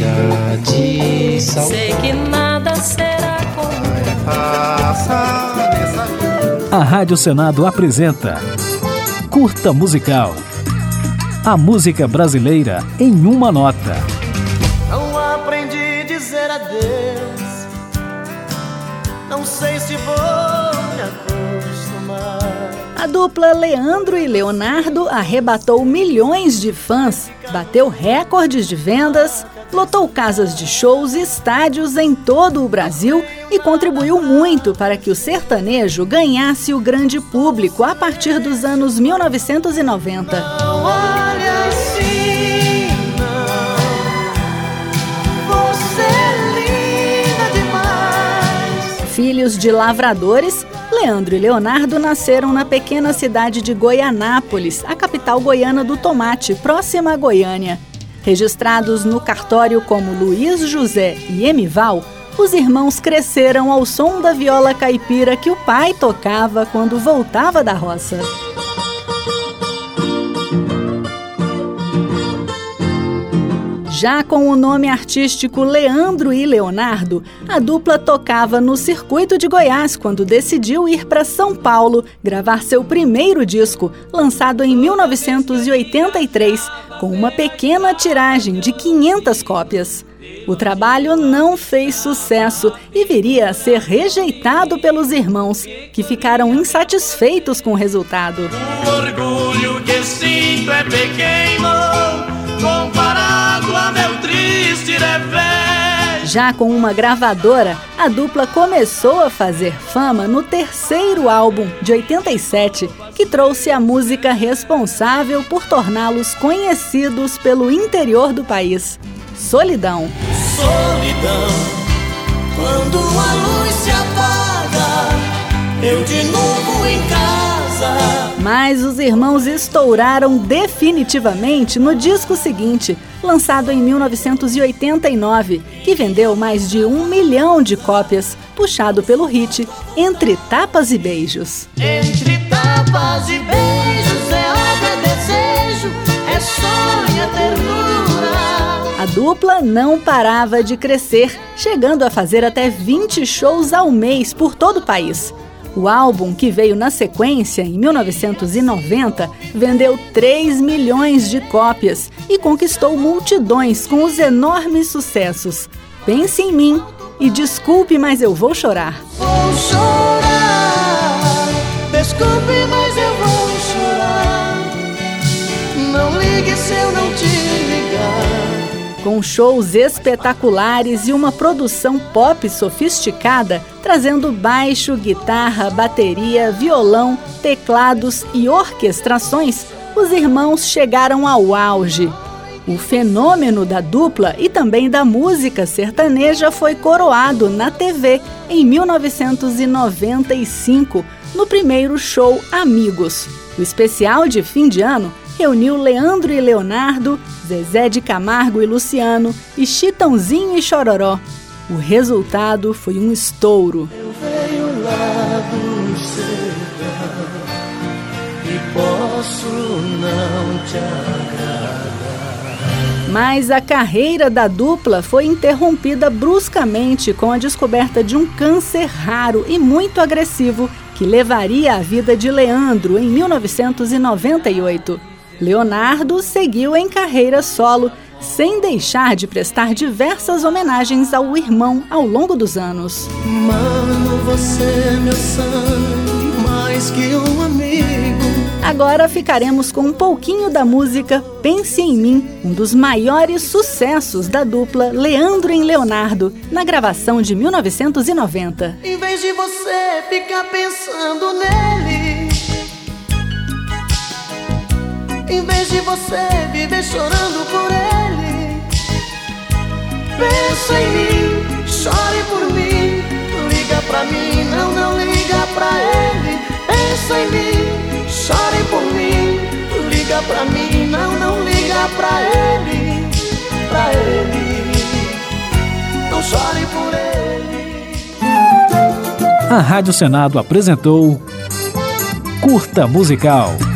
chega de saudade. Sei que nada será como A Rádio Senado apresenta Curta Musical. A música brasileira em uma nota. Não aprendi a dizer adeus. Não sei se vou me acostumar. A dupla Leandro e Leonardo arrebatou milhões de fãs, bateu recordes de vendas, lotou casas de shows e estádios em todo o Brasil e contribuiu muito para que o sertanejo ganhasse o grande público a partir dos anos 1990. Não olhe assim, é. Filhos de lavradores, Leandro e Leonardo nasceram na pequena cidade de Goianápolis, a capital goiana do tomate, próxima a Goiânia. Registrados no cartório como Luiz José e Emival, os irmãos cresceram ao som da viola caipira que o pai tocava quando voltava da roça. Já com o nome artístico Leandro e Leonardo, a dupla tocava no circuito de Goiás quando decidiu ir para São Paulo gravar seu primeiro disco, lançado em 1983, com uma pequena tiragem de 500 cópias. O trabalho não fez sucesso e viria a ser rejeitado pelos irmãos, que ficaram insatisfeitos com o resultado. O orgulho que sinto é pequeno Já com uma gravadora, a dupla começou a fazer fama no terceiro álbum, de 87, que trouxe a música responsável por torná-los conhecidos pelo interior do país: Solidão. Solidão, quando a luz se apaga, eu de novo em casa. Mas os irmãos estouraram definitivamente no disco seguinte, lançado em 1989, que vendeu mais de um milhão de cópias, puxado pelo hit Entre Tapas e Beijos. Entre tapas e beijos é obra, é desejo, é sonho, é ternura. A dupla não parava de crescer, chegando a fazer até 20 shows ao mês por todo o país. O álbum, que veio na sequência, em 1990, vendeu 3 milhões de cópias e conquistou multidões com os enormes sucessos Pense em Mim e Desculpe, mas eu vou chorar. Vou chorar, desculpe, mas eu vou chorar. Não ligue se eu não te ligar. Com shows espetaculares e uma produção pop sofisticada, trazendo baixo, guitarra, bateria, violão, teclados e orquestrações, os irmãos chegaram ao auge. O fenômeno da dupla e também da música sertaneja foi coroado na TV em 1995, no primeiro show Amigos. O especial de fim de ano reuniu Leandro e Leonardo, Zezé de Camargo e Luciano e Chitãozinho e Chororó. O resultado foi um estouro. Eu venho lá do sertão e posso não te agradar. Mas a carreira da dupla foi interrompida bruscamente com a descoberta de um câncer raro e muito agressivo que levaria a vida de Leandro em 1998. Leonardo seguiu em carreira solo, sem deixar de prestar diversas homenagens ao irmão ao longo dos anos. Mano, você é meu sangue, mais que um amigo. Agora ficaremos com um pouquinho da música Pense em Mim, um dos maiores sucessos da dupla Leandro e Leonardo, na gravação de 1990. Em vez de você ficar pensando nele, em vez de você viver chorando por ele, pensa em mim, chore por mim, liga pra mim, não, não liga pra ele, pensa em mim, chore por mim, liga pra mim, não, não liga pra ele, pra ele, não chore por ele. A Rádio Senado apresentou Curta Musical.